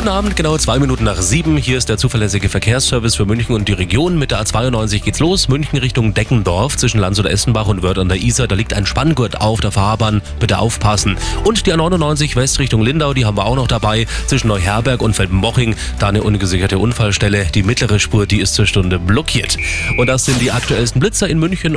Guten Abend, genau zwei Minuten nach sieben. Hier ist der zuverlässige Verkehrsservice für München und die Region. Mit der A92 geht's los. München Richtung Deckendorf zwischen Landshut Essenbach und Wörth an der Isar. Da liegt ein Spanngurt auf der Fahrbahn. Bitte aufpassen. Und die A99 West Richtung Lindau, die haben wir auch noch dabei. Zwischen Neuherberg und Feldmoching. Da eine ungesicherte Unfallstelle. Die mittlere Spur, die ist zur Stunde blockiert. Und das sind die aktuellsten Blitzer in München